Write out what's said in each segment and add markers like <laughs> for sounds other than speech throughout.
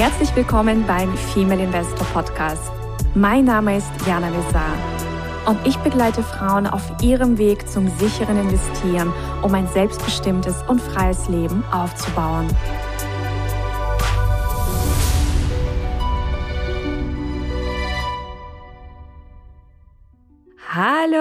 Herzlich willkommen beim Female Investor Podcast. Mein Name ist Jana Lezar und ich begleite Frauen auf ihrem Weg zum sicheren Investieren, um ein selbstbestimmtes und freies Leben aufzubauen.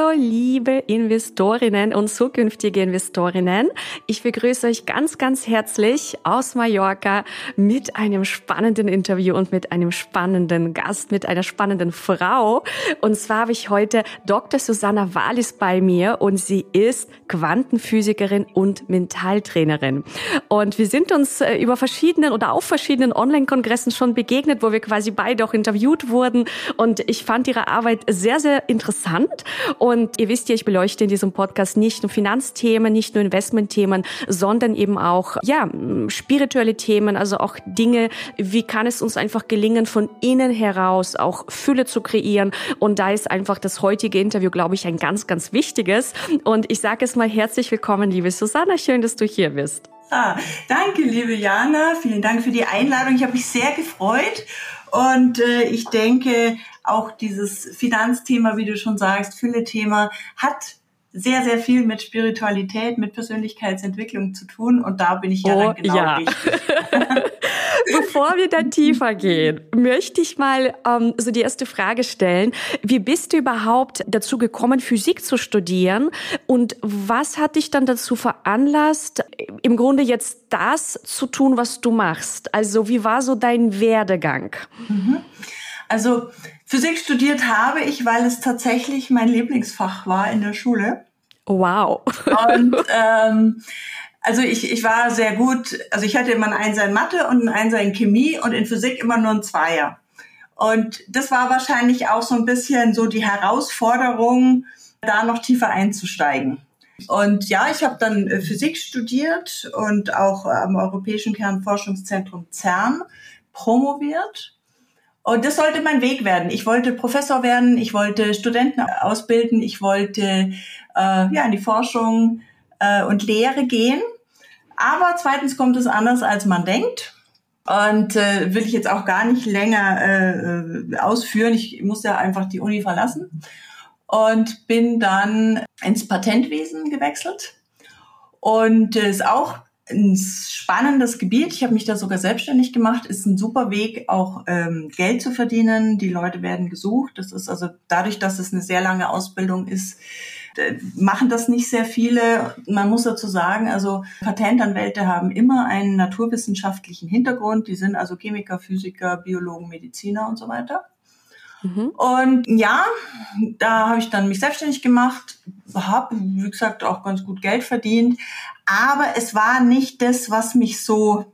Hallo, liebe Investorinnen und zukünftige Investorinnen. Ich begrüße euch ganz, ganz herzlich aus Mallorca mit einem spannenden Interview und mit einem spannenden Gast, mit einer spannenden Frau. Und zwar habe ich heute Dr. Susanna Wallis bei mir und sie ist Quantenphysikerin und Mentaltrainerin. Und wir sind uns äh, über verschiedenen oder auf verschiedenen Online-Kongressen schon begegnet, wo wir quasi beide auch interviewt wurden. Und ich fand ihre Arbeit sehr, sehr interessant. Und ihr wisst ja, ich beleuchte in diesem Podcast nicht nur Finanzthemen, nicht nur Investmentthemen, sondern eben auch, ja, spirituelle Themen, also auch Dinge, wie kann es uns einfach gelingen, von innen heraus auch Fülle zu kreieren. Und da ist einfach das heutige Interview, glaube ich, ein ganz, ganz wichtiges. Und ich sage es mal herzlich willkommen, liebe Susanna. Schön, dass du hier bist. Ah, danke, liebe Jana. Vielen Dank für die Einladung. Ich habe mich sehr gefreut. Und äh, ich denke, auch dieses Finanzthema, wie du schon sagst, Fülle-Thema, hat sehr, sehr viel mit Spiritualität, mit Persönlichkeitsentwicklung zu tun. Und da bin ich ja oh, dann genau ja. richtig. <laughs> Bevor wir dann tiefer gehen, möchte ich mal ähm, so die erste Frage stellen. Wie bist du überhaupt dazu gekommen, Physik zu studieren? Und was hat dich dann dazu veranlasst, im Grunde jetzt das zu tun, was du machst? Also wie war so dein Werdegang? Mhm. Also Physik studiert habe ich, weil es tatsächlich mein Lieblingsfach war in der Schule. Wow. Und <laughs> ähm, also ich, ich war sehr gut, also ich hatte immer ein Einser in Mathe und ein Einser in Chemie und in Physik immer nur ein Zweier. Und das war wahrscheinlich auch so ein bisschen so die Herausforderung, da noch tiefer einzusteigen. Und ja, ich habe dann äh, Physik studiert und auch am Europäischen Kernforschungszentrum CERN promoviert. Und das sollte mein Weg werden. Ich wollte Professor werden, ich wollte Studenten ausbilden, ich wollte äh, ja in die Forschung äh, und Lehre gehen. Aber zweitens kommt es anders, als man denkt. Und äh, will ich jetzt auch gar nicht länger äh, ausführen. Ich musste ja einfach die Uni verlassen und bin dann ins Patentwesen gewechselt. Und äh, ist auch ein spannendes Gebiet. Ich habe mich da sogar selbstständig gemacht. Ist ein super Weg, auch ähm, Geld zu verdienen. Die Leute werden gesucht. Das ist also dadurch, dass es eine sehr lange Ausbildung ist, machen das nicht sehr viele. Man muss dazu sagen, also Patentanwälte haben immer einen naturwissenschaftlichen Hintergrund. Die sind also Chemiker, Physiker, Biologen, Mediziner und so weiter. Mhm. Und ja, da habe ich dann mich selbstständig gemacht, habe, wie gesagt, auch ganz gut Geld verdient. Aber es war nicht das, was mich so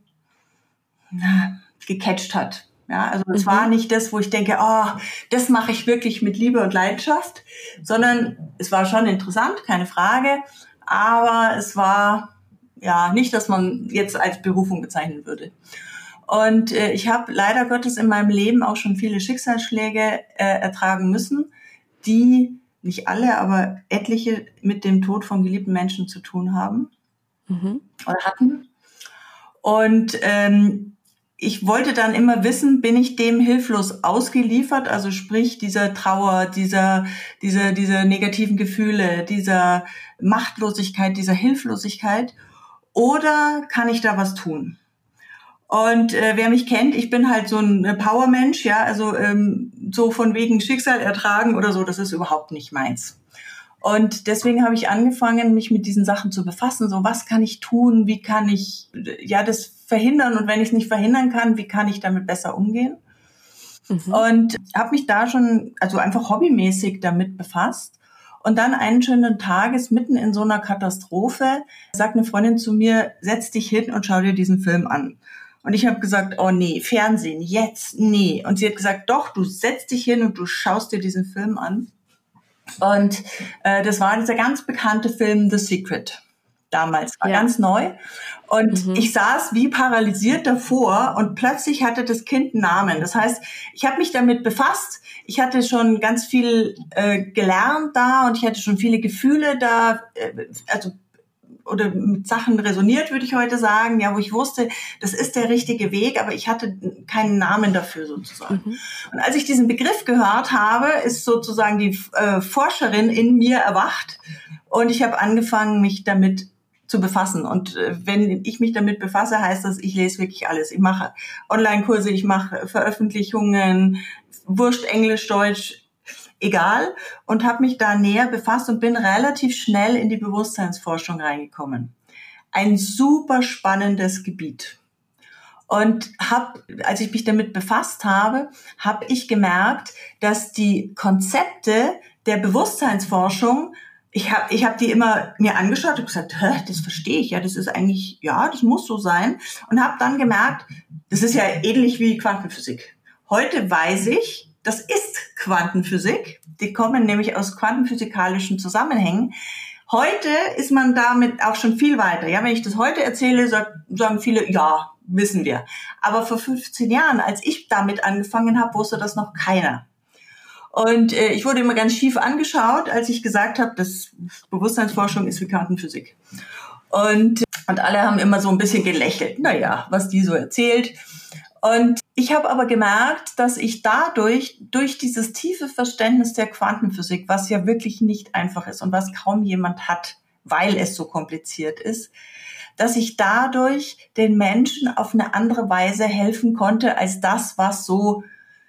na, gecatcht hat. Ja, also es mhm. war nicht das, wo ich denke, oh, das mache ich wirklich mit Liebe und Leidenschaft, sondern es war schon interessant, keine Frage, aber es war ja nicht, dass man jetzt als Berufung bezeichnen würde. Und äh, ich habe leider Gottes in meinem Leben auch schon viele Schicksalsschläge äh, ertragen müssen, die nicht alle, aber etliche mit dem Tod von geliebten Menschen zu tun haben mhm. oder hatten. Und ähm, ich wollte dann immer wissen, bin ich dem hilflos ausgeliefert, also sprich dieser Trauer, dieser, dieser, dieser negativen Gefühle, dieser Machtlosigkeit, dieser Hilflosigkeit, oder kann ich da was tun? Und äh, wer mich kennt, ich bin halt so ein äh, Powermensch, ja, also ähm, so von wegen Schicksal ertragen oder so, das ist überhaupt nicht meins. Und deswegen habe ich angefangen, mich mit diesen Sachen zu befassen. So, was kann ich tun? Wie kann ich ja das verhindern? Und wenn ich es nicht verhindern kann, wie kann ich damit besser umgehen? Mhm. Und habe mich da schon, also einfach hobbymäßig damit befasst. Und dann einen schönen Tages mitten in so einer Katastrophe sagt eine Freundin zu mir, setz dich hin und schau dir diesen Film an. Und ich habe gesagt, oh nee, Fernsehen, jetzt, nee. Und sie hat gesagt, doch, du setzt dich hin und du schaust dir diesen Film an. Und äh, das war dieser ganz bekannte Film The Secret. Damals war ja. ganz neu. Und mhm. ich saß wie paralysiert davor und plötzlich hatte das Kind einen Namen. Das heißt, ich habe mich damit befasst. Ich hatte schon ganz viel äh, gelernt da und ich hatte schon viele Gefühle da, äh, also oder mit Sachen resoniert, würde ich heute sagen, ja, wo ich wusste, das ist der richtige Weg, aber ich hatte keinen Namen dafür sozusagen. Mhm. Und als ich diesen Begriff gehört habe, ist sozusagen die äh, Forscherin in mir erwacht und ich habe angefangen, mich damit zu befassen. Und äh, wenn ich mich damit befasse, heißt das, ich lese wirklich alles. Ich mache Online-Kurse, ich mache Veröffentlichungen, Wurscht, Englisch, Deutsch, egal. Und habe mich da näher befasst und bin relativ schnell in die Bewusstseinsforschung reingekommen. Ein super spannendes Gebiet. Und hab, als ich mich damit befasst habe, habe ich gemerkt, dass die Konzepte der Bewusstseinsforschung ich habe ich hab die immer mir angeschaut und gesagt, Hä, das verstehe ich ja, das ist eigentlich, ja, das muss so sein. Und habe dann gemerkt, das ist ja ähnlich wie Quantenphysik. Heute weiß ich, das ist Quantenphysik. Die kommen nämlich aus quantenphysikalischen Zusammenhängen. Heute ist man damit auch schon viel weiter. Ja, wenn ich das heute erzähle, sagen viele, ja, wissen wir. Aber vor 15 Jahren, als ich damit angefangen habe, wusste das noch keiner. Und äh, ich wurde immer ganz schief angeschaut, als ich gesagt habe, dass Bewusstseinsforschung ist wie Quantenphysik. Und, und alle haben immer so ein bisschen gelächelt. Naja, was die so erzählt. Und ich habe aber gemerkt, dass ich dadurch, durch dieses tiefe Verständnis der Quantenphysik, was ja wirklich nicht einfach ist und was kaum jemand hat, weil es so kompliziert ist, dass ich dadurch den Menschen auf eine andere Weise helfen konnte als das, was so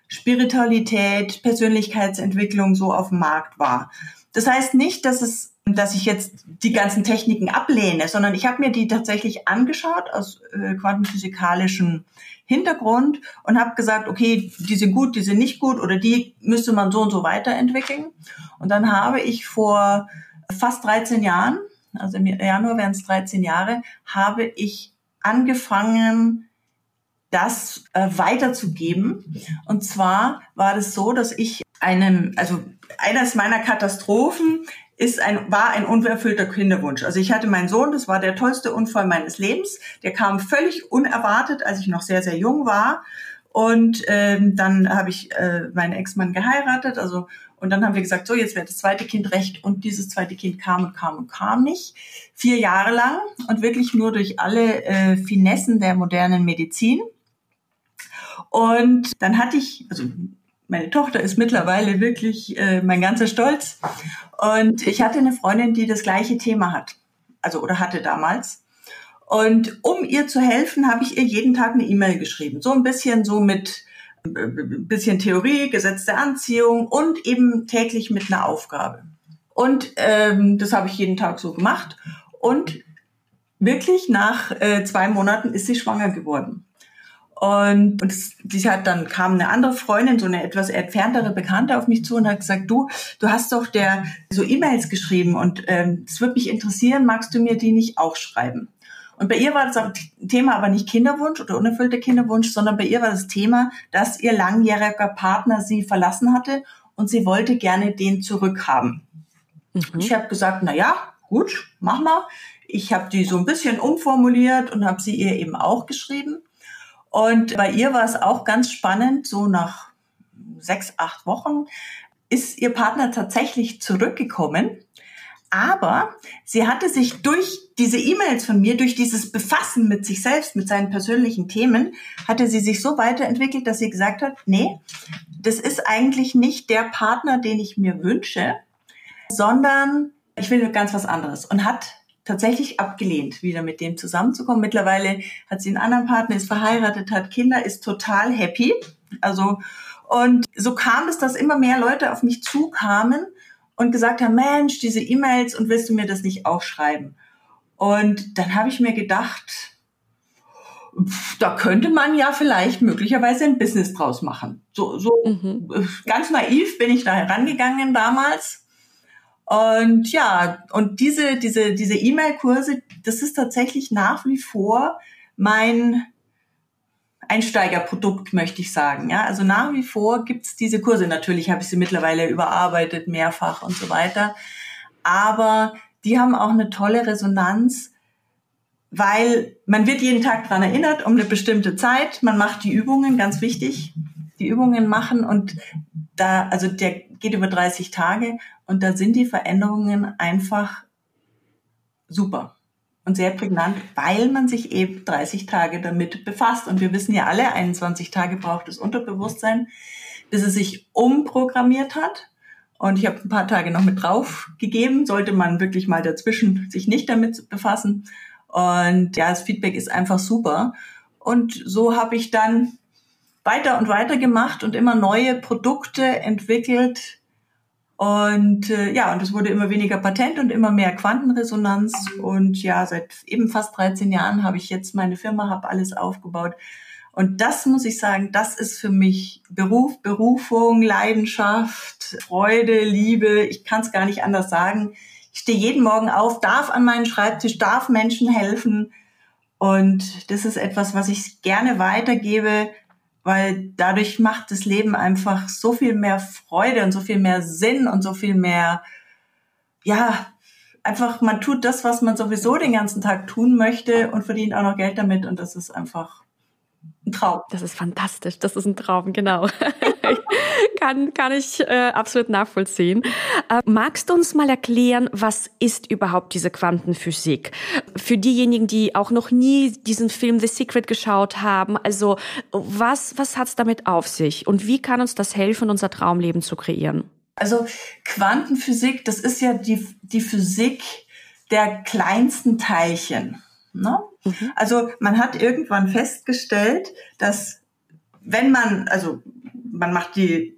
Spiritualität, Persönlichkeitsentwicklung so auf dem Markt war. Das heißt nicht, dass es dass ich jetzt die ganzen Techniken ablehne, sondern ich habe mir die tatsächlich angeschaut aus äh, quantenphysikalischem Hintergrund und habe gesagt, okay, die sind gut, die sind nicht gut oder die müsste man so und so weiterentwickeln. Und dann habe ich vor fast 13 Jahren, also im Januar wären es 13 Jahre, habe ich angefangen, das äh, weiterzugeben. Und zwar war das so, dass ich einen, also eines meiner Katastrophen ist ein, war ein unerfüllter Kinderwunsch. Also ich hatte meinen Sohn, das war der tollste Unfall meines Lebens. Der kam völlig unerwartet, als ich noch sehr, sehr jung war. Und ähm, dann habe ich äh, meinen Ex-Mann geheiratet. Also und dann haben wir gesagt, so jetzt wäre das zweite Kind recht. Und dieses zweite Kind kam und kam und kam nicht. Vier Jahre lang und wirklich nur durch alle äh, Finessen der modernen Medizin. Und dann hatte ich, also meine Tochter ist mittlerweile wirklich äh, mein ganzer Stolz. Und ich hatte eine Freundin, die das gleiche Thema hat. Also oder hatte damals. Und um ihr zu helfen, habe ich ihr jeden Tag eine E-Mail geschrieben. So ein bisschen so mit äh, bisschen Theorie, Gesetz der Anziehung und eben täglich mit einer Aufgabe. Und ähm, das habe ich jeden Tag so gemacht. Und wirklich nach äh, zwei Monaten ist sie schwanger geworden. Und, und sie hat dann kam eine andere Freundin, so eine etwas entferntere Bekannte auf mich zu und hat gesagt, du, du hast doch der so E-Mails geschrieben und es ähm, würde mich interessieren, magst du mir die nicht auch schreiben? Und bei ihr war das Thema aber nicht Kinderwunsch oder unerfüllter Kinderwunsch, sondern bei ihr war das Thema, dass ihr langjähriger Partner sie verlassen hatte und sie wollte gerne den zurückhaben. Mhm. Ich habe gesagt, na ja, gut, mach mal. Ich habe die so ein bisschen umformuliert und habe sie ihr eben auch geschrieben. Und bei ihr war es auch ganz spannend, so nach sechs, acht Wochen ist ihr Partner tatsächlich zurückgekommen. Aber sie hatte sich durch diese E-Mails von mir, durch dieses Befassen mit sich selbst, mit seinen persönlichen Themen, hatte sie sich so weiterentwickelt, dass sie gesagt hat, nee, das ist eigentlich nicht der Partner, den ich mir wünsche, sondern ich will ganz was anderes und hat tatsächlich abgelehnt, wieder mit dem zusammenzukommen. Mittlerweile hat sie einen anderen Partner, ist verheiratet, hat Kinder, ist total happy. Also, und so kam es, dass immer mehr Leute auf mich zukamen und gesagt haben, Mensch, diese E-Mails und willst du mir das nicht auch schreiben? Und dann habe ich mir gedacht, da könnte man ja vielleicht möglicherweise ein Business draus machen. So, so mhm. ganz naiv bin ich da herangegangen damals und ja, und diese, diese, diese E-Mail-Kurse, das ist tatsächlich nach wie vor mein Einsteigerprodukt, möchte ich sagen. Ja, also nach wie vor gibt's diese Kurse. Natürlich habe ich sie mittlerweile überarbeitet, mehrfach und so weiter. Aber die haben auch eine tolle Resonanz, weil man wird jeden Tag dran erinnert um eine bestimmte Zeit. Man macht die Übungen, ganz wichtig, die Übungen machen und da, also der geht über 30 Tage und da sind die Veränderungen einfach super. und sehr prägnant, weil man sich eben 30 Tage damit befasst. Und wir wissen ja alle, 21 Tage braucht das Unterbewusstsein, bis es sich umprogrammiert hat. Und ich habe ein paar Tage noch mit drauf gegeben, sollte man wirklich mal dazwischen sich nicht damit befassen. Und ja, das Feedback ist einfach super. Und so habe ich dann weiter und weiter gemacht und immer neue Produkte entwickelt. Und äh, ja, und es wurde immer weniger Patent und immer mehr Quantenresonanz. Und ja, seit eben fast 13 Jahren habe ich jetzt meine Firma, habe alles aufgebaut. Und das muss ich sagen, das ist für mich Beruf, Berufung, Leidenschaft, Freude, Liebe. Ich kann es gar nicht anders sagen. Ich stehe jeden Morgen auf, darf an meinen Schreibtisch, darf Menschen helfen. Und das ist etwas, was ich gerne weitergebe, weil dadurch macht das Leben einfach so viel mehr Freude und so viel mehr Sinn und so viel mehr, ja, einfach, man tut das, was man sowieso den ganzen Tag tun möchte und verdient auch noch Geld damit und das ist einfach ein Traum. Das ist fantastisch. Das ist ein Traum, genau. <laughs> kann, kann ich äh, absolut nachvollziehen. Äh, magst du uns mal erklären, was ist überhaupt diese Quantenphysik? Für diejenigen, die auch noch nie diesen Film The Secret geschaut haben, also was, was hat's damit auf sich und wie kann uns das helfen, unser Traumleben zu kreieren? Also Quantenphysik, das ist ja die, die Physik der kleinsten Teilchen. Ne? Mhm. Also man hat irgendwann festgestellt, dass wenn man, also man macht die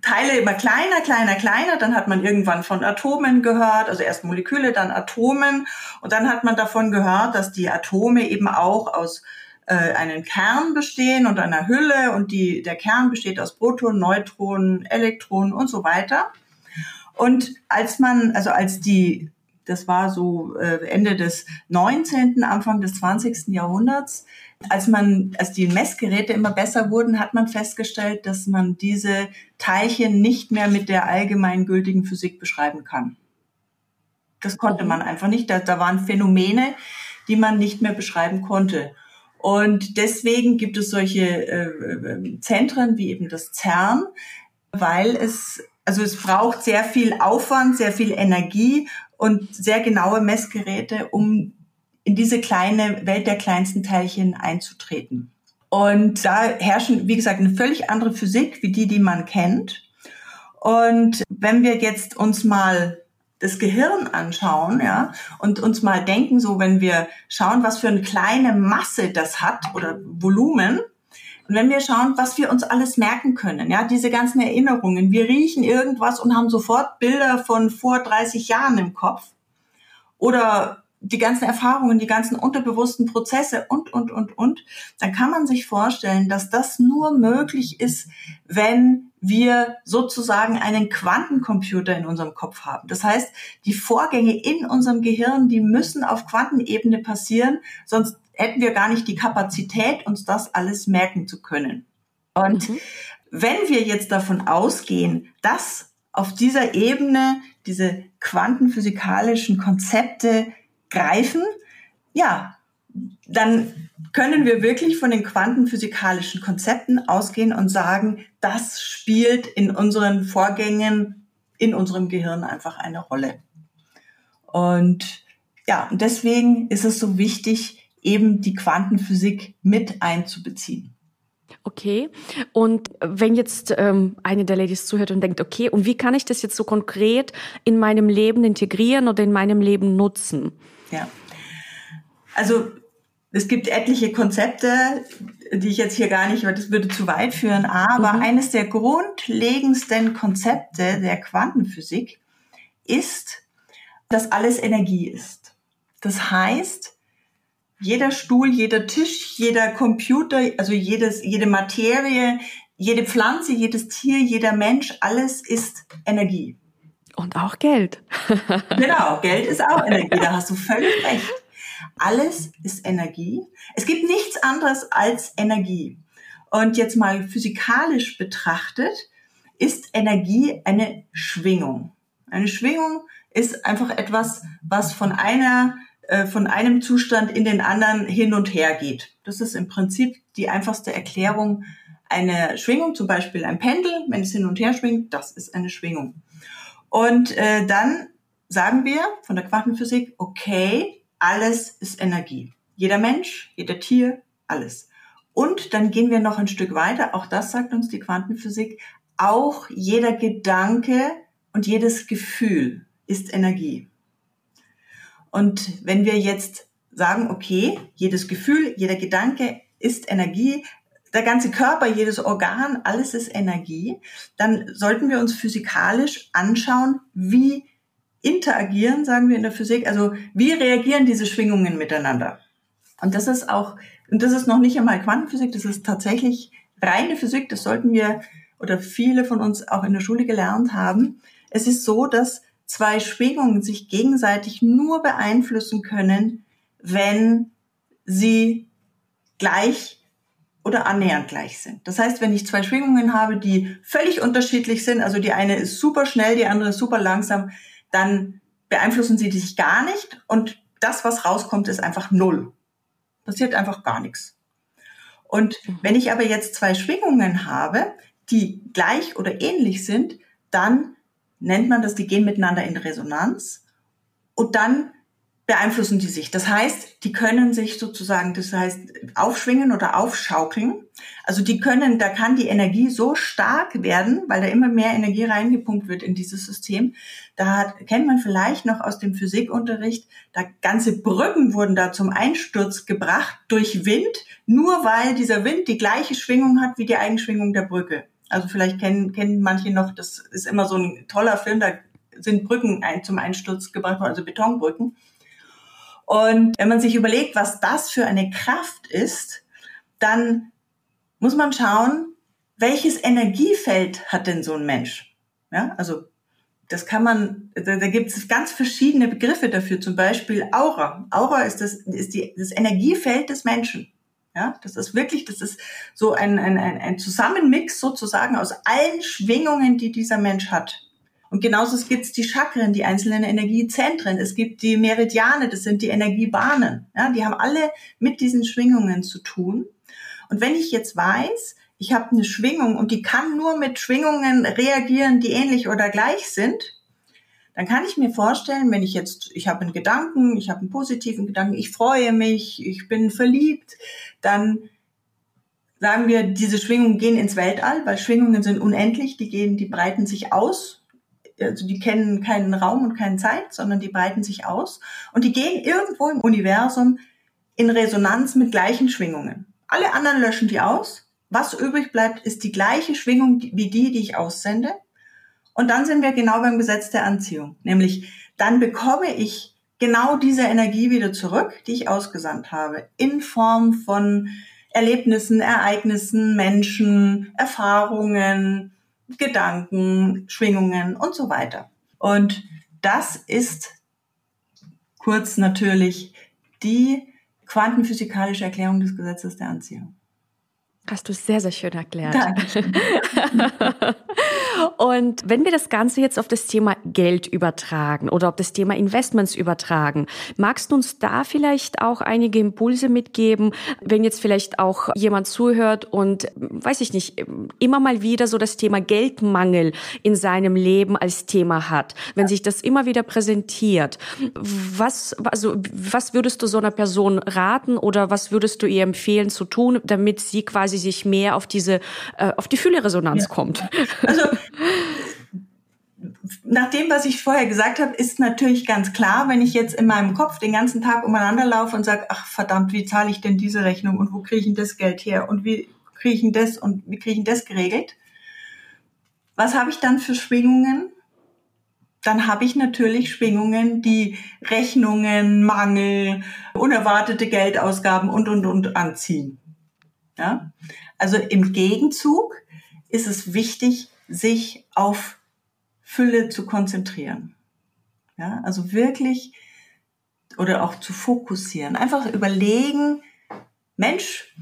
Teile immer kleiner, kleiner, kleiner, dann hat man irgendwann von Atomen gehört, also erst Moleküle, dann Atomen und dann hat man davon gehört, dass die Atome eben auch aus äh, einem Kern bestehen und einer Hülle und die, der Kern besteht aus Protonen, Neutronen, Elektronen und so weiter. Und als man, also als die das war so äh, Ende des 19., Anfang des 20. Jahrhunderts. Als man, als die Messgeräte immer besser wurden, hat man festgestellt, dass man diese Teilchen nicht mehr mit der allgemeingültigen Physik beschreiben kann. Das konnte man einfach nicht. Da, da waren Phänomene, die man nicht mehr beschreiben konnte. Und deswegen gibt es solche äh, Zentren wie eben das CERN, weil es also es braucht sehr viel Aufwand, sehr viel Energie und sehr genaue Messgeräte, um in diese kleine Welt der kleinsten Teilchen einzutreten. Und da herrschen, wie gesagt, eine völlig andere Physik wie die, die man kennt. Und wenn wir jetzt uns mal das Gehirn anschauen, ja, und uns mal denken, so wenn wir schauen, was für eine kleine Masse das hat oder Volumen, und wenn wir schauen, was wir uns alles merken können, ja, diese ganzen Erinnerungen, wir riechen irgendwas und haben sofort Bilder von vor 30 Jahren im Kopf oder die ganzen Erfahrungen, die ganzen unterbewussten Prozesse und, und, und, und, dann kann man sich vorstellen, dass das nur möglich ist, wenn wir sozusagen einen Quantencomputer in unserem Kopf haben. Das heißt, die Vorgänge in unserem Gehirn, die müssen auf Quantenebene passieren, sonst hätten wir gar nicht die Kapazität, uns das alles merken zu können. Und mhm. wenn wir jetzt davon ausgehen, dass auf dieser Ebene diese quantenphysikalischen Konzepte greifen, ja, dann können wir wirklich von den quantenphysikalischen Konzepten ausgehen und sagen, das spielt in unseren Vorgängen in unserem Gehirn einfach eine Rolle. Und ja, und deswegen ist es so wichtig, eben die Quantenphysik mit einzubeziehen. Okay. Und wenn jetzt ähm, eine der Ladies zuhört und denkt, okay, und wie kann ich das jetzt so konkret in meinem Leben integrieren oder in meinem Leben nutzen? Ja. Also es gibt etliche Konzepte, die ich jetzt hier gar nicht, weil das würde zu weit führen, aber mhm. eines der grundlegendsten Konzepte der Quantenphysik ist, dass alles Energie ist. Das heißt, jeder Stuhl, jeder Tisch, jeder Computer, also jedes, jede Materie, jede Pflanze, jedes Tier, jeder Mensch, alles ist Energie. Und auch Geld. <laughs> genau, Geld ist auch Energie, da hast du völlig <laughs> recht. Alles ist Energie. Es gibt nichts anderes als Energie. Und jetzt mal physikalisch betrachtet, ist Energie eine Schwingung. Eine Schwingung ist einfach etwas, was von einer von einem Zustand in den anderen hin und her geht. Das ist im Prinzip die einfachste Erklärung einer Schwingung, zum Beispiel ein Pendel, wenn es hin und her schwingt, das ist eine Schwingung. Und äh, dann sagen wir von der Quantenphysik, okay, alles ist Energie. Jeder Mensch, jeder Tier, alles. Und dann gehen wir noch ein Stück weiter, auch das sagt uns die Quantenphysik, auch jeder Gedanke und jedes Gefühl ist Energie. Und wenn wir jetzt sagen, okay, jedes Gefühl, jeder Gedanke ist Energie, der ganze Körper, jedes Organ, alles ist Energie, dann sollten wir uns physikalisch anschauen, wie interagieren, sagen wir in der Physik, also wie reagieren diese Schwingungen miteinander. Und das ist auch, und das ist noch nicht einmal Quantenphysik, das ist tatsächlich reine Physik, das sollten wir oder viele von uns auch in der Schule gelernt haben. Es ist so, dass zwei Schwingungen sich gegenseitig nur beeinflussen können, wenn sie gleich oder annähernd gleich sind. Das heißt, wenn ich zwei Schwingungen habe, die völlig unterschiedlich sind, also die eine ist super schnell, die andere ist super langsam, dann beeinflussen sie sich gar nicht und das, was rauskommt, ist einfach null. Passiert einfach gar nichts. Und wenn ich aber jetzt zwei Schwingungen habe, die gleich oder ähnlich sind, dann nennt man das, die gehen miteinander in Resonanz und dann beeinflussen die sich. Das heißt, die können sich sozusagen, das heißt, aufschwingen oder aufschaukeln. Also die können, da kann die Energie so stark werden, weil da immer mehr Energie reingepumpt wird in dieses System. Da hat, kennt man vielleicht noch aus dem Physikunterricht, da ganze Brücken wurden da zum Einsturz gebracht durch Wind, nur weil dieser Wind die gleiche Schwingung hat wie die Eigenschwingung der Brücke. Also vielleicht kennen, kennen manche noch, das ist immer so ein toller Film, da sind Brücken ein, zum Einsturz gebracht worden, also Betonbrücken. Und wenn man sich überlegt, was das für eine Kraft ist, dann muss man schauen, welches Energiefeld hat denn so ein Mensch? Ja, also das kann man, da, da gibt es ganz verschiedene Begriffe dafür, zum Beispiel Aura. Aura ist das, ist die, das Energiefeld des Menschen. Ja, das ist wirklich, das ist so ein, ein, ein, ein Zusammenmix sozusagen aus allen Schwingungen, die dieser Mensch hat. Und genauso gibt es die Chakren, die einzelnen Energiezentren. Es gibt die Meridiane, das sind die Energiebahnen. Ja, die haben alle mit diesen Schwingungen zu tun. Und wenn ich jetzt weiß, ich habe eine Schwingung und die kann nur mit Schwingungen reagieren, die ähnlich oder gleich sind, dann kann ich mir vorstellen, wenn ich jetzt, ich habe einen Gedanken, ich habe einen positiven Gedanken, ich freue mich, ich bin verliebt, dann sagen wir, diese Schwingungen gehen ins Weltall, weil Schwingungen sind unendlich, die gehen, die breiten sich aus also die kennen keinen Raum und keine Zeit, sondern die breiten sich aus und die gehen irgendwo im Universum in Resonanz mit gleichen Schwingungen. Alle anderen löschen die aus. Was übrig bleibt, ist die gleiche Schwingung wie die, die ich aussende. Und dann sind wir genau beim Gesetz der Anziehung. Nämlich, dann bekomme ich genau diese Energie wieder zurück, die ich ausgesandt habe, in Form von Erlebnissen, Ereignissen, Menschen, Erfahrungen, Gedanken, Schwingungen und so weiter. Und das ist kurz natürlich die quantenphysikalische Erklärung des Gesetzes der Anziehung. Hast du sehr, sehr schön erklärt. <laughs> Und wenn wir das Ganze jetzt auf das Thema Geld übertragen oder auf das Thema Investments übertragen, magst du uns da vielleicht auch einige Impulse mitgeben, wenn jetzt vielleicht auch jemand zuhört und, weiß ich nicht, immer mal wieder so das Thema Geldmangel in seinem Leben als Thema hat, wenn sich das immer wieder präsentiert, was, also, was würdest du so einer Person raten oder was würdest du ihr empfehlen zu tun, damit sie quasi sich mehr auf diese, äh, auf die Fülle-Resonanz ja. kommt? Also nach dem, was ich vorher gesagt habe, ist natürlich ganz klar, wenn ich jetzt in meinem Kopf den ganzen Tag umeinander laufe und sage, ach verdammt, wie zahle ich denn diese Rechnung und wo kriege ich denn das Geld her und wie kriege ich denn das und wie kriege ich das geregelt? Was habe ich dann für Schwingungen? Dann habe ich natürlich Schwingungen, die Rechnungen, Mangel, unerwartete Geldausgaben und, und, und anziehen. Ja? Also im Gegenzug ist es wichtig, sich auf Fülle zu konzentrieren. Ja, also wirklich oder auch zu fokussieren. Einfach überlegen, Mensch,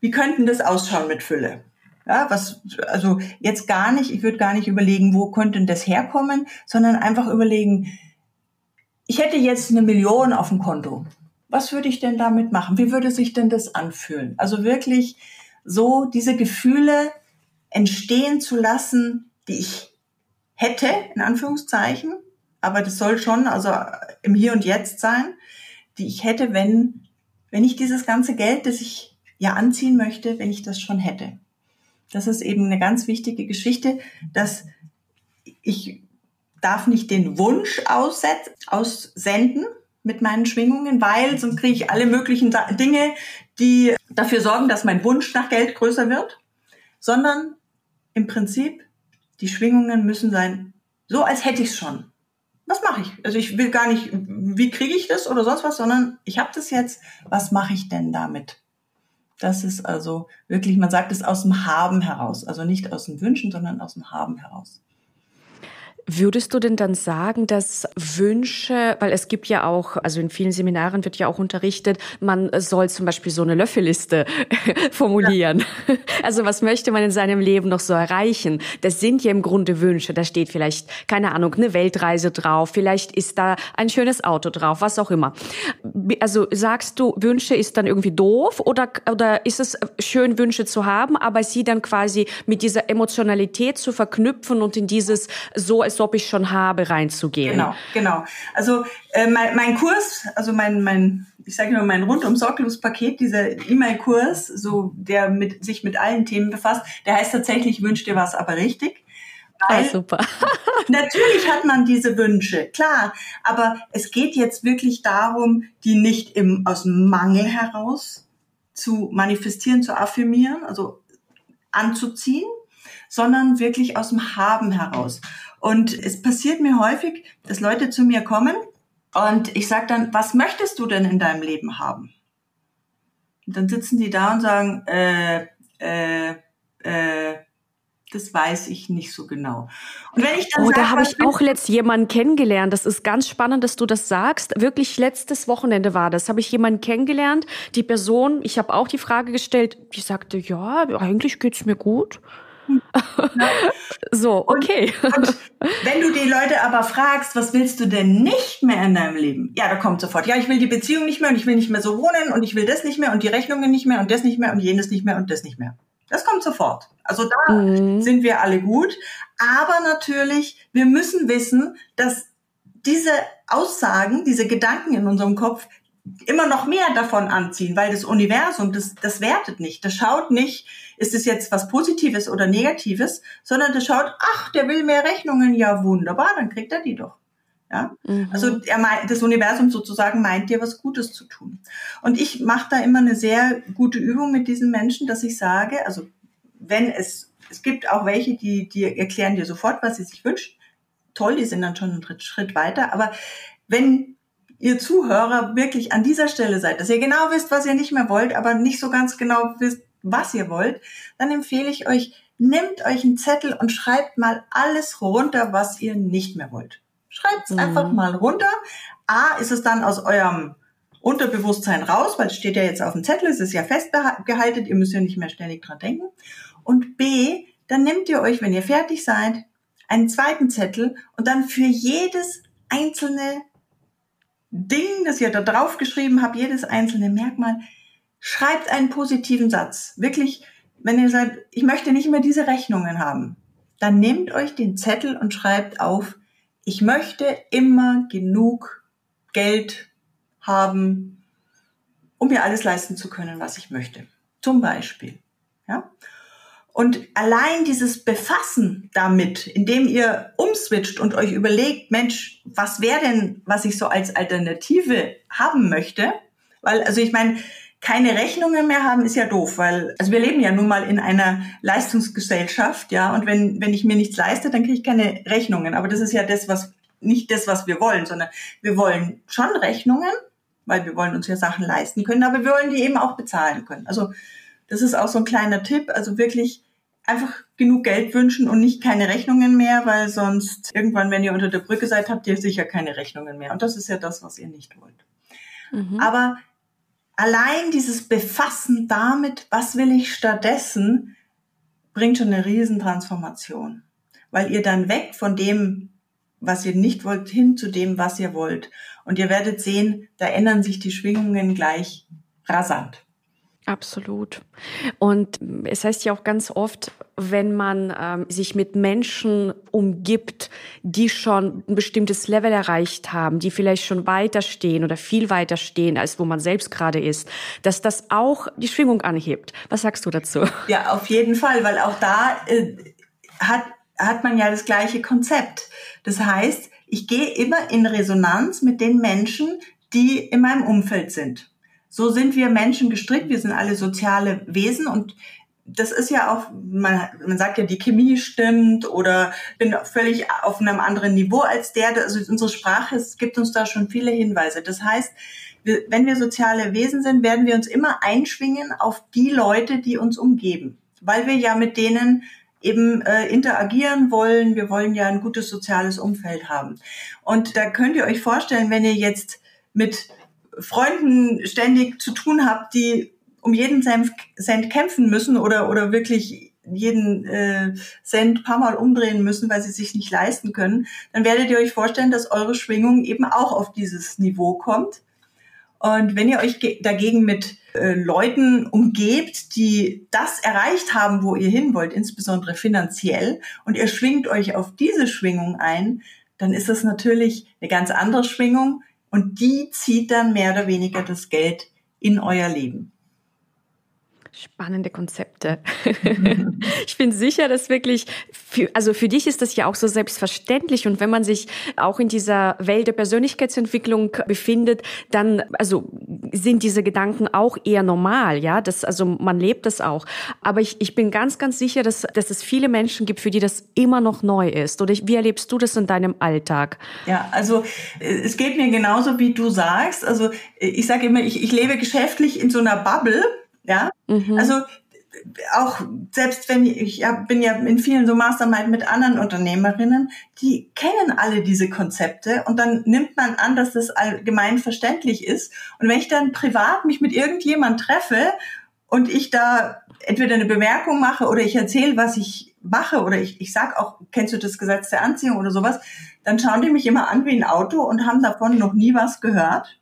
wie könnten das ausschauen mit Fülle? Ja, was, also jetzt gar nicht, ich würde gar nicht überlegen, wo könnte denn das herkommen, sondern einfach überlegen, ich hätte jetzt eine Million auf dem Konto. Was würde ich denn damit machen? Wie würde sich denn das anfühlen? Also wirklich so diese Gefühle entstehen zu lassen, die ich hätte, in Anführungszeichen, aber das soll schon also im Hier und Jetzt sein, die ich hätte, wenn, wenn ich dieses ganze Geld, das ich ja anziehen möchte, wenn ich das schon hätte. Das ist eben eine ganz wichtige Geschichte, dass ich darf nicht den Wunsch aussenden mit meinen Schwingungen, weil sonst kriege ich alle möglichen Dinge, die dafür sorgen, dass mein Wunsch nach Geld größer wird, sondern im Prinzip, die Schwingungen müssen sein, so als hätte ich es schon. Was mache ich? Also ich will gar nicht, wie kriege ich das oder sonst was, sondern ich habe das jetzt, was mache ich denn damit? Das ist also wirklich, man sagt es aus dem Haben heraus, also nicht aus dem Wünschen, sondern aus dem Haben heraus. Würdest du denn dann sagen, dass Wünsche, weil es gibt ja auch, also in vielen Seminaren wird ja auch unterrichtet, man soll zum Beispiel so eine Löffelliste <laughs> formulieren. Ja. Also was möchte man in seinem Leben noch so erreichen? Das sind ja im Grunde Wünsche. Da steht vielleicht, keine Ahnung, eine Weltreise drauf, vielleicht ist da ein schönes Auto drauf, was auch immer. Also sagst du, Wünsche ist dann irgendwie doof oder, oder ist es schön, Wünsche zu haben, aber sie dann quasi mit dieser Emotionalität zu verknüpfen und in dieses so als ob ich schon habe, reinzugehen. Genau, genau. Also äh, mein, mein Kurs, also mein, mein ich sage immer mein rundum sorglos Paket, dieser E-Mail-Kurs, so der mit sich mit allen Themen befasst, der heißt tatsächlich Wünsch dir was, aber richtig. Ah, Weil, ah, super. <laughs> <laughs> natürlich hat man diese Wünsche, klar, aber es geht jetzt wirklich darum, die nicht im, aus dem Mangel heraus zu manifestieren, zu affirmieren, also anzuziehen, sondern wirklich aus dem Haben heraus. Und es passiert mir häufig, dass Leute zu mir kommen und ich sage dann, was möchtest du denn in deinem Leben haben? Und dann sitzen die da und sagen, äh, äh, äh, das weiß ich nicht so genau. Und wenn ich dann oh, sag, da habe ich auch letzt jemanden kennengelernt. Das ist ganz spannend, dass du das sagst. Wirklich letztes Wochenende war das. Habe ich jemanden kennengelernt. Die Person, ich habe auch die Frage gestellt, die sagte, ja, eigentlich geht's mir gut. <laughs> so, okay. Und, und, wenn du die Leute aber fragst, was willst du denn nicht mehr in deinem Leben? Ja, da kommt sofort, ja, ich will die Beziehung nicht mehr und ich will nicht mehr so wohnen und ich will das nicht mehr und die Rechnungen nicht mehr und das nicht mehr und jenes nicht mehr und das nicht mehr. Das kommt sofort. Also da mhm. sind wir alle gut. Aber natürlich, wir müssen wissen, dass diese Aussagen, diese Gedanken in unserem Kopf immer noch mehr davon anziehen, weil das Universum, das, das wertet nicht. Das schaut nicht, ist es jetzt was Positives oder Negatives, sondern das schaut, ach, der will mehr Rechnungen, ja wunderbar, dann kriegt er die doch. Ja? Mhm. Also er meint, das Universum sozusagen meint dir was Gutes zu tun. Und ich mache da immer eine sehr gute Übung mit diesen Menschen, dass ich sage, also wenn es, es gibt auch welche, die, die erklären dir sofort, was sie sich wünschen. Toll, die sind dann schon einen Schritt weiter. Aber wenn ihr Zuhörer wirklich an dieser Stelle seid, dass ihr genau wisst, was ihr nicht mehr wollt, aber nicht so ganz genau wisst, was ihr wollt, dann empfehle ich euch, nehmt euch einen Zettel und schreibt mal alles runter, was ihr nicht mehr wollt. Schreibt es mhm. einfach mal runter. A, ist es dann aus eurem Unterbewusstsein raus, weil es steht ja jetzt auf dem Zettel, es ist ja festgehalten, ihr müsst ja nicht mehr ständig dran denken. Und B, dann nehmt ihr euch, wenn ihr fertig seid, einen zweiten Zettel und dann für jedes einzelne Ding, das ihr da drauf geschrieben habt, jedes einzelne Merkmal, schreibt einen positiven Satz. Wirklich, wenn ihr sagt, ich möchte nicht mehr diese Rechnungen haben, dann nehmt euch den Zettel und schreibt auf, ich möchte immer genug Geld haben, um mir alles leisten zu können, was ich möchte. Zum Beispiel. Ja? Und allein dieses Befassen damit, indem ihr umswitcht und euch überlegt, Mensch, was wäre denn, was ich so als Alternative haben möchte? Weil, also ich meine, keine Rechnungen mehr haben ist ja doof, weil, also wir leben ja nun mal in einer Leistungsgesellschaft, ja, und wenn, wenn ich mir nichts leiste, dann kriege ich keine Rechnungen. Aber das ist ja das, was, nicht das, was wir wollen, sondern wir wollen schon Rechnungen, weil wir wollen uns ja Sachen leisten können, aber wir wollen die eben auch bezahlen können. Also, das ist auch so ein kleiner Tipp. Also wirklich einfach genug Geld wünschen und nicht keine Rechnungen mehr, weil sonst irgendwann, wenn ihr unter der Brücke seid, habt ihr sicher keine Rechnungen mehr. Und das ist ja das, was ihr nicht wollt. Mhm. Aber allein dieses Befassen damit, was will ich stattdessen, bringt schon eine Riesentransformation. Weil ihr dann weg von dem, was ihr nicht wollt, hin zu dem, was ihr wollt. Und ihr werdet sehen, da ändern sich die Schwingungen gleich rasant. Absolut. Und es heißt ja auch ganz oft, wenn man ähm, sich mit Menschen umgibt, die schon ein bestimmtes Level erreicht haben, die vielleicht schon weiter stehen oder viel weiter stehen, als wo man selbst gerade ist, dass das auch die Schwingung anhebt. Was sagst du dazu? Ja, auf jeden Fall, weil auch da äh, hat, hat man ja das gleiche Konzept. Das heißt, ich gehe immer in Resonanz mit den Menschen, die in meinem Umfeld sind. So sind wir Menschen gestrickt. Wir sind alle soziale Wesen und das ist ja auch, man, man sagt ja, die Chemie stimmt oder bin völlig auf einem anderen Niveau als der. Also unsere Sprache es gibt uns da schon viele Hinweise. Das heißt, wenn wir soziale Wesen sind, werden wir uns immer einschwingen auf die Leute, die uns umgeben, weil wir ja mit denen eben äh, interagieren wollen. Wir wollen ja ein gutes soziales Umfeld haben. Und da könnt ihr euch vorstellen, wenn ihr jetzt mit Freunden ständig zu tun habt, die um jeden Cent kämpfen müssen oder, oder wirklich jeden äh, Cent paar Mal umdrehen müssen, weil sie sich nicht leisten können, dann werdet ihr euch vorstellen, dass eure Schwingung eben auch auf dieses Niveau kommt. Und wenn ihr euch dagegen mit äh, Leuten umgebt, die das erreicht haben, wo ihr hin wollt, insbesondere finanziell, und ihr schwingt euch auf diese Schwingung ein, dann ist das natürlich eine ganz andere Schwingung, und die zieht dann mehr oder weniger das Geld in euer Leben. Spannende Konzepte. <laughs> ich bin sicher, dass wirklich, für, also für dich ist das ja auch so selbstverständlich. Und wenn man sich auch in dieser Welt der Persönlichkeitsentwicklung befindet, dann, also sind diese Gedanken auch eher normal, ja. Das, also man lebt das auch. Aber ich, ich bin ganz, ganz sicher, dass, dass es viele Menschen gibt, für die das immer noch neu ist. Oder wie erlebst du das in deinem Alltag? Ja, also äh, es geht mir genauso, wie du sagst. Also ich sage immer, ich, ich lebe geschäftlich in so einer Bubble ja, mhm. also auch selbst wenn ich, ich bin ja in vielen so Mastermind mit anderen Unternehmerinnen, die kennen alle diese Konzepte und dann nimmt man an, dass das allgemein verständlich ist. Und wenn ich dann privat mich mit irgendjemand treffe und ich da entweder eine Bemerkung mache oder ich erzähle, was ich mache oder ich, ich sag auch, kennst du das Gesetz der Anziehung oder sowas, dann schauen die mich immer an wie ein Auto und haben davon noch nie was gehört.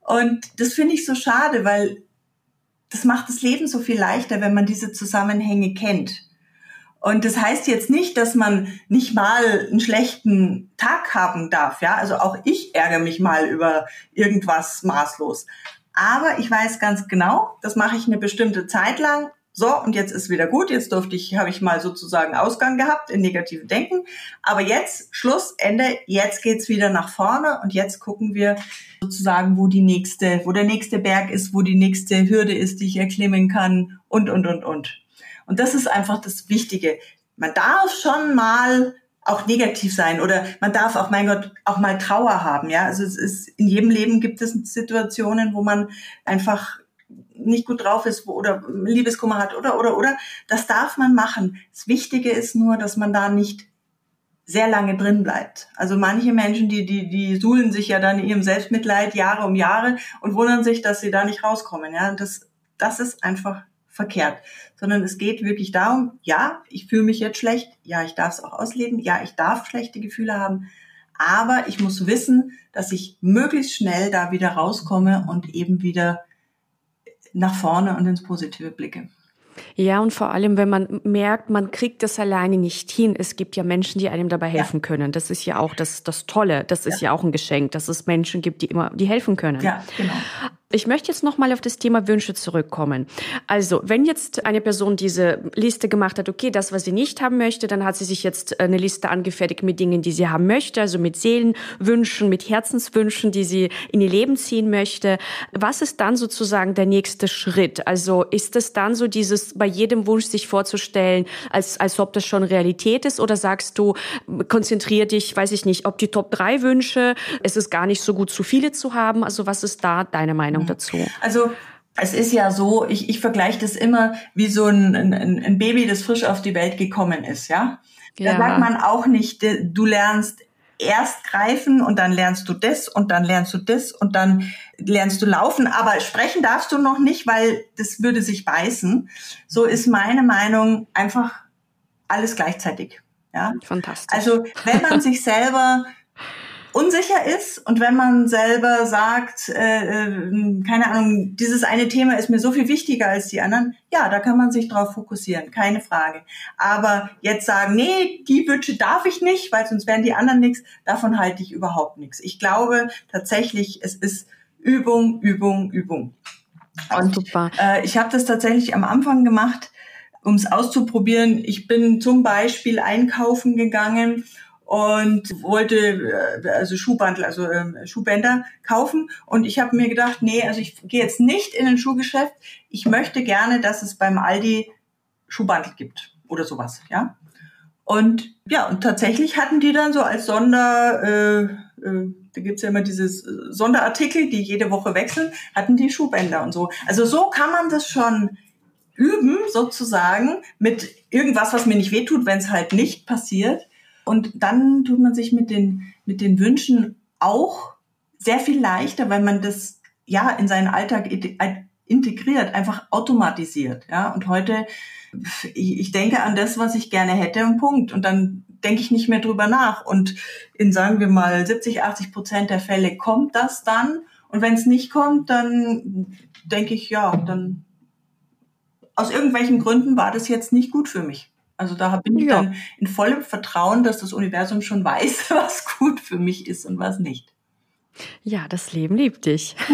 Und das finde ich so schade, weil das macht das Leben so viel leichter, wenn man diese Zusammenhänge kennt. Und das heißt jetzt nicht, dass man nicht mal einen schlechten Tag haben darf, ja. Also auch ich ärgere mich mal über irgendwas maßlos. Aber ich weiß ganz genau, das mache ich eine bestimmte Zeit lang so, und jetzt ist wieder gut. Jetzt durfte ich, habe ich mal sozusagen Ausgang gehabt in negativen Denken. Aber jetzt, Schluss, Ende, jetzt geht's wieder nach vorne und jetzt gucken wir sozusagen, wo die nächste, wo der nächste Berg ist, wo die nächste Hürde ist, die ich erklimmen kann und, und, und, und. Und das ist einfach das Wichtige. Man darf schon mal auch negativ sein oder man darf auch, mein Gott, auch mal Trauer haben, ja. Also es ist, in jedem Leben gibt es Situationen, wo man einfach nicht gut drauf ist oder Liebeskummer hat oder, oder, oder. Das darf man machen. Das Wichtige ist nur, dass man da nicht sehr lange drin bleibt. Also manche Menschen, die, die, die suhlen sich ja dann in ihrem Selbstmitleid Jahre um Jahre und wundern sich, dass sie da nicht rauskommen. Ja, das, das ist einfach verkehrt. Sondern es geht wirklich darum, ja, ich fühle mich jetzt schlecht, ja, ich darf es auch ausleben, ja, ich darf schlechte Gefühle haben, aber ich muss wissen, dass ich möglichst schnell da wieder rauskomme und eben wieder nach vorne und ins Positive blicke. Ja, und vor allem, wenn man merkt, man kriegt das alleine nicht hin. Es gibt ja Menschen, die einem dabei helfen ja. können. Das ist ja auch das, das Tolle. Das ist ja. ja auch ein Geschenk, dass es Menschen gibt, die immer, die helfen können. Ja, genau. Ich möchte jetzt nochmal auf das Thema Wünsche zurückkommen. Also, wenn jetzt eine Person diese Liste gemacht hat, okay, das, was sie nicht haben möchte, dann hat sie sich jetzt eine Liste angefertigt mit Dingen, die sie haben möchte, also mit Seelenwünschen, mit Herzenswünschen, die sie in ihr Leben ziehen möchte. Was ist dann sozusagen der nächste Schritt? Also, ist es dann so dieses, bei jedem Wunsch sich vorzustellen, als, als ob das schon Realität ist? Oder sagst du, konzentrier dich, weiß ich nicht, ob die Top drei Wünsche, es ist gar nicht so gut, zu viele zu haben. Also, was ist da deine Meinung? Meinung dazu? Also es ist ja so, ich, ich vergleiche das immer wie so ein, ein, ein Baby, das frisch auf die Welt gekommen ist, ja. ja. Da sagt man auch nicht, du lernst erst greifen und dann lernst du das und dann lernst du das und dann lernst du laufen, aber sprechen darfst du noch nicht, weil das würde sich beißen. So ist meine Meinung einfach alles gleichzeitig. Ja? Fantastisch. Also wenn man sich <laughs> selber unsicher ist und wenn man selber sagt, äh, äh, keine Ahnung, dieses eine Thema ist mir so viel wichtiger als die anderen, ja, da kann man sich drauf fokussieren, keine Frage. Aber jetzt sagen, nee, die Wünsche darf ich nicht, weil sonst wären die anderen nichts, davon halte ich überhaupt nichts. Ich glaube tatsächlich, es ist Übung, Übung, Übung. Und Super. Äh, ich habe das tatsächlich am Anfang gemacht, um es auszuprobieren. Ich bin zum Beispiel einkaufen gegangen und wollte äh, also Schuhbandel, also ähm, Schuhbänder kaufen und ich habe mir gedacht, nee, also ich gehe jetzt nicht in ein Schuhgeschäft. Ich möchte gerne, dass es beim Aldi Schuhbandel gibt oder sowas, ja. Und ja, und tatsächlich hatten die dann so als Sonder, äh, äh, da gibt's ja immer dieses Sonderartikel, die jede Woche wechseln, hatten die Schuhbänder und so. Also so kann man das schon üben, sozusagen, mit irgendwas, was mir nicht wehtut, wenn es halt nicht passiert. Und dann tut man sich mit den, mit den Wünschen auch sehr viel leichter, weil man das ja in seinen Alltag integriert, einfach automatisiert. Ja, und heute, ich denke an das, was ich gerne hätte und Punkt. Und dann denke ich nicht mehr drüber nach. Und in, sagen wir mal, 70, 80 Prozent der Fälle kommt das dann. Und wenn es nicht kommt, dann denke ich, ja, dann aus irgendwelchen Gründen war das jetzt nicht gut für mich. Also da bin ich ja. dann in vollem Vertrauen, dass das Universum schon weiß, <laughs> was gut für mich ist und was nicht. Ja, das Leben liebt dich. <laughs>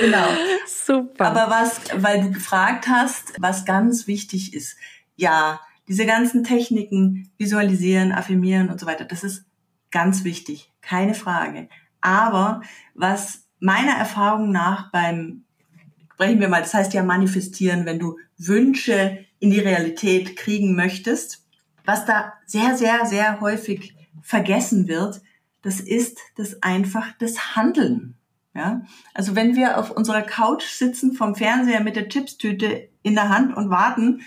genau. Super. Aber was, weil du gefragt hast, was ganz wichtig ist, ja, diese ganzen Techniken, visualisieren, affirmieren und so weiter, das ist ganz wichtig, keine Frage. Aber was meiner Erfahrung nach beim sprechen wir mal, das heißt ja manifestieren, wenn du Wünsche in die Realität kriegen möchtest. Was da sehr, sehr, sehr häufig vergessen wird, das ist das einfach das Handeln. Ja, also wenn wir auf unserer Couch sitzen vom Fernseher mit der Chipstüte in der Hand und warten,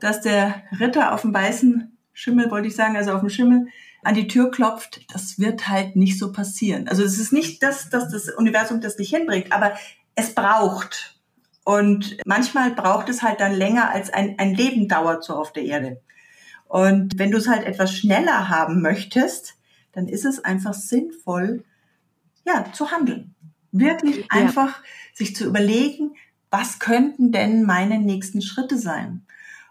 dass der Ritter auf dem weißen Schimmel, wollte ich sagen, also auf dem Schimmel an die Tür klopft, das wird halt nicht so passieren. Also es ist nicht das, dass das Universum das nicht hinbringt, aber es braucht und manchmal braucht es halt dann länger, als ein, ein Leben dauert so auf der Erde. Und wenn du es halt etwas schneller haben möchtest, dann ist es einfach sinnvoll, ja, zu handeln. Wirklich ja. einfach sich zu überlegen, was könnten denn meine nächsten Schritte sein?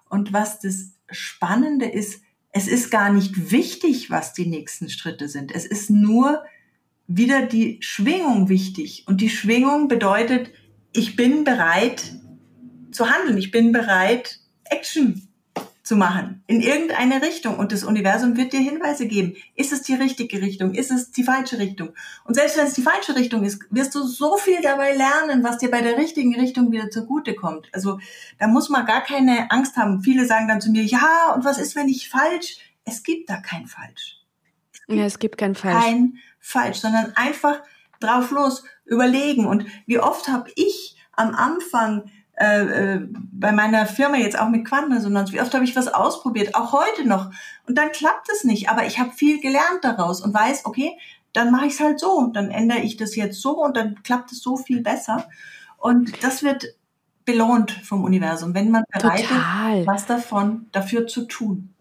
Und was das Spannende ist, es ist gar nicht wichtig, was die nächsten Schritte sind. Es ist nur wieder die Schwingung wichtig. Und die Schwingung bedeutet, ich bin bereit zu handeln. Ich bin bereit, Action zu machen in irgendeine Richtung und das Universum wird dir Hinweise geben. Ist es die richtige Richtung? Ist es die falsche Richtung? Und selbst wenn es die falsche Richtung ist, wirst du so viel dabei lernen, was dir bei der richtigen Richtung wieder zugute kommt. Also da muss man gar keine Angst haben. Viele sagen dann zu mir, ja, und was ist, wenn ich falsch? Es gibt da kein falsch. Es ja, es gibt kein falsch. Kein falsch, sondern einfach drauf los überlegen. Und wie oft habe ich am Anfang äh, äh, bei meiner Firma jetzt auch mit Quantenresonanz, wie oft habe ich was ausprobiert, auch heute noch. Und dann klappt es nicht, aber ich habe viel gelernt daraus und weiß, okay, dann mache ich es halt so, dann ändere ich das jetzt so und dann klappt es so viel besser. Und das wird belohnt vom Universum, wenn man bereit Total. ist, was davon dafür zu tun.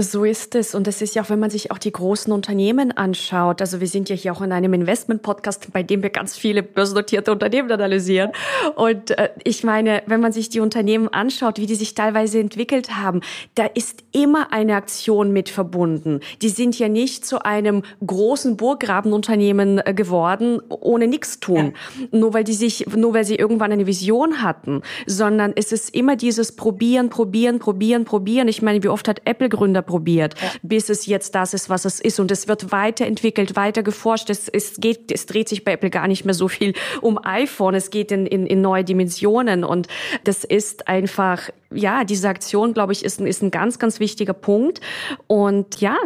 So ist es. Und es ist ja auch, wenn man sich auch die großen Unternehmen anschaut. Also wir sind ja hier auch in einem Investment-Podcast, bei dem wir ganz viele börsennotierte Unternehmen analysieren. Und äh, ich meine, wenn man sich die Unternehmen anschaut, wie die sich teilweise entwickelt haben, da ist immer eine Aktion mit verbunden. Die sind ja nicht zu einem großen Burggrabenunternehmen äh, geworden, ohne nichts tun. Ja. Nur weil die sich, nur weil sie irgendwann eine Vision hatten, sondern es ist immer dieses Probieren, Probieren, Probieren, Probieren. Ich meine, wie oft hat Apple Gründer probiert, ja. bis es jetzt das ist, was es ist. Und es wird weiterentwickelt, weiter geforscht. Es, es geht, es dreht sich bei Apple gar nicht mehr so viel um iPhone. Es geht in, in, in neue Dimensionen. Und das ist einfach, ja, diese Aktion, glaube ich, ist, ist ein ganz, ganz wichtiger Punkt. Und ja,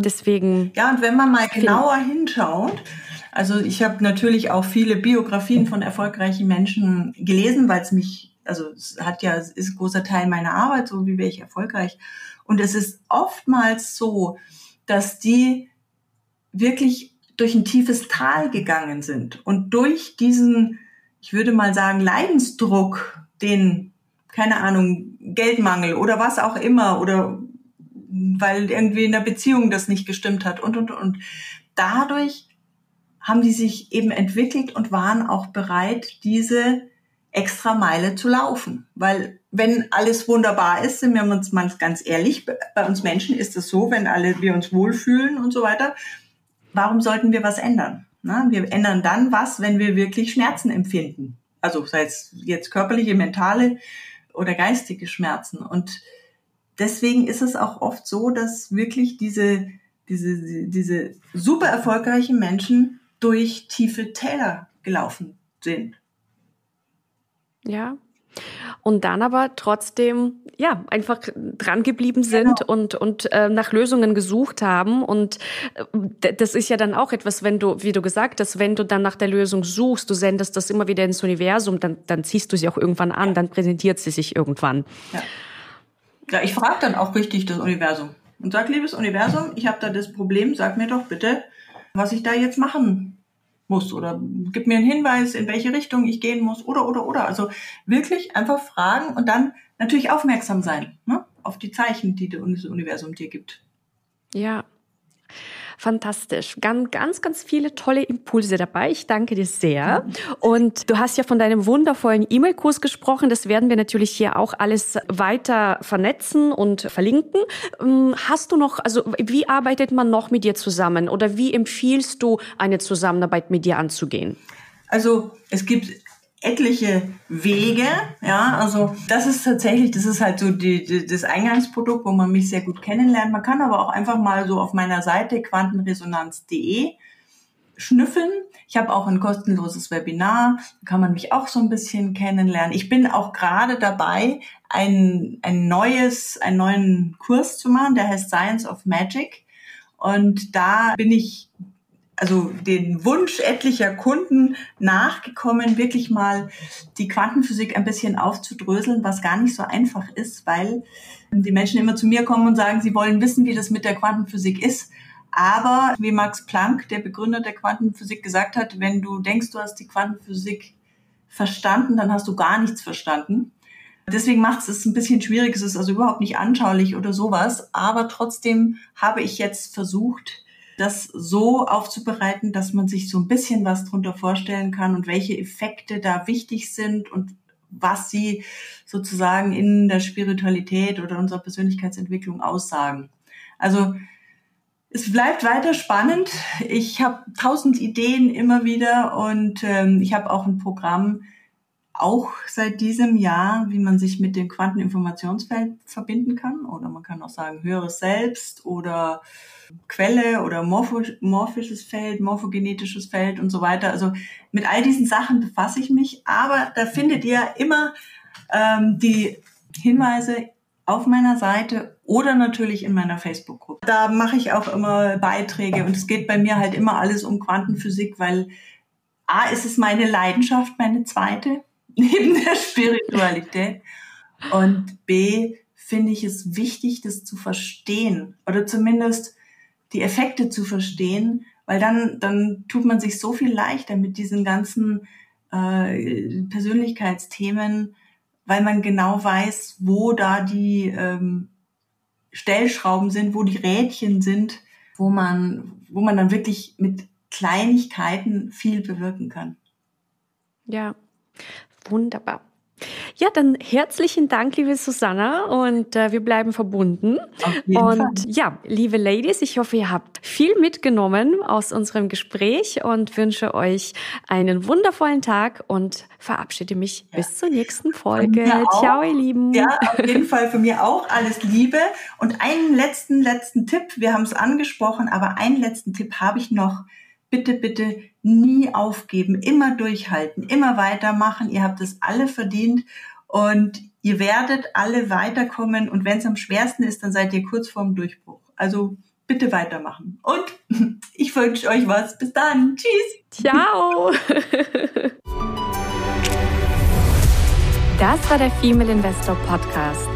deswegen. Ja, und wenn man mal genauer hinschaut, also ich habe natürlich auch viele Biografien von erfolgreichen Menschen gelesen, weil es mich, also es hat ja, ist ein großer Teil meiner Arbeit, so wie wäre ich erfolgreich. Und es ist oftmals so, dass die wirklich durch ein tiefes Tal gegangen sind und durch diesen, ich würde mal sagen, Leidensdruck, den, keine Ahnung, Geldmangel oder was auch immer oder weil irgendwie in der Beziehung das nicht gestimmt hat und, und, und. Dadurch haben die sich eben entwickelt und waren auch bereit, diese extra Meile zu laufen. Weil wenn alles wunderbar ist, sind wir uns mal ganz ehrlich, bei uns Menschen ist es so, wenn alle wir uns wohlfühlen und so weiter, warum sollten wir was ändern? Na, wir ändern dann was, wenn wir wirklich Schmerzen empfinden. Also sei es jetzt körperliche, mentale oder geistige Schmerzen. Und deswegen ist es auch oft so, dass wirklich diese, diese, diese super erfolgreichen Menschen durch tiefe Täler gelaufen sind. Ja. Und dann aber trotzdem, ja, einfach dran geblieben sind genau. und, und äh, nach Lösungen gesucht haben. Und äh, das ist ja dann auch etwas, wenn du, wie du gesagt hast, wenn du dann nach der Lösung suchst, du sendest das immer wieder ins Universum, dann, dann ziehst du sie auch irgendwann an, dann präsentiert sie sich irgendwann. Ja, ja ich frage dann auch richtig das Universum und sag, liebes Universum, ich habe da das Problem, sag mir doch bitte, was ich da jetzt machen muss oder gib mir einen Hinweis, in welche Richtung ich gehen muss oder, oder, oder. Also wirklich einfach fragen und dann natürlich aufmerksam sein ne? auf die Zeichen, die das Universum dir gibt. Ja, Fantastisch. Ganz, ganz, ganz viele tolle Impulse dabei. Ich danke dir sehr. Und du hast ja von deinem wundervollen E-Mail-Kurs gesprochen. Das werden wir natürlich hier auch alles weiter vernetzen und verlinken. Ähm, hast du noch, also wie arbeitet man noch mit dir zusammen oder wie empfiehlst du, eine Zusammenarbeit mit dir anzugehen? Also es gibt etliche Wege. Ja, also das ist tatsächlich, das ist halt so die, die, das Eingangsprodukt, wo man mich sehr gut kennenlernt. Man kann aber auch einfach mal so auf meiner Seite quantenresonanz.de schnüffeln. Ich habe auch ein kostenloses Webinar, da kann man mich auch so ein bisschen kennenlernen. Ich bin auch gerade dabei, ein, ein neues, einen neuen Kurs zu machen, der heißt Science of Magic. Und da bin ich also den Wunsch etlicher Kunden nachgekommen, wirklich mal die Quantenphysik ein bisschen aufzudröseln, was gar nicht so einfach ist, weil die Menschen immer zu mir kommen und sagen, sie wollen wissen, wie das mit der Quantenphysik ist. Aber wie Max Planck, der Begründer der Quantenphysik, gesagt hat, wenn du denkst, du hast die Quantenphysik verstanden, dann hast du gar nichts verstanden. Deswegen macht es ein bisschen schwierig. Es ist also überhaupt nicht anschaulich oder sowas. Aber trotzdem habe ich jetzt versucht, das so aufzubereiten, dass man sich so ein bisschen was drunter vorstellen kann und welche Effekte da wichtig sind und was sie sozusagen in der Spiritualität oder unserer Persönlichkeitsentwicklung aussagen. Also es bleibt weiter spannend. Ich habe tausend Ideen immer wieder und ähm, ich habe auch ein Programm, auch seit diesem Jahr, wie man sich mit dem Quanteninformationsfeld verbinden kann. Oder man kann auch sagen höheres Selbst oder Quelle oder morphisches Feld, morphogenetisches Feld und so weiter. Also mit all diesen Sachen befasse ich mich. Aber da findet ihr immer ähm, die Hinweise auf meiner Seite oder natürlich in meiner Facebook-Gruppe. Da mache ich auch immer Beiträge und es geht bei mir halt immer alles um Quantenphysik, weil A ist es meine Leidenschaft, meine zweite neben der Spiritualität. Und B, finde ich es wichtig, das zu verstehen oder zumindest die Effekte zu verstehen, weil dann, dann tut man sich so viel leichter mit diesen ganzen äh, Persönlichkeitsthemen, weil man genau weiß, wo da die ähm, Stellschrauben sind, wo die Rädchen sind, wo man, wo man dann wirklich mit Kleinigkeiten viel bewirken kann. Ja, Wunderbar. Ja, dann herzlichen Dank, liebe Susanna, und äh, wir bleiben verbunden. und Fall. ja, liebe Ladies, ich hoffe, ihr habt viel mitgenommen aus unserem Gespräch und wünsche euch einen wundervollen Tag und verabschiede mich ja. bis zur nächsten Folge. Ciao, ihr Lieben. Ja, auf jeden Fall für mir auch alles Liebe. Und einen letzten, letzten Tipp. Wir haben es angesprochen, aber einen letzten Tipp habe ich noch bitte, bitte nie aufgeben, immer durchhalten, immer weitermachen. Ihr habt es alle verdient und ihr werdet alle weiterkommen. Und wenn es am schwersten ist, dann seid ihr kurz vorm Durchbruch. Also bitte weitermachen. Und <laughs> ich wünsche euch was. Bis dann. Tschüss. Ciao. Das war der Female Investor Podcast.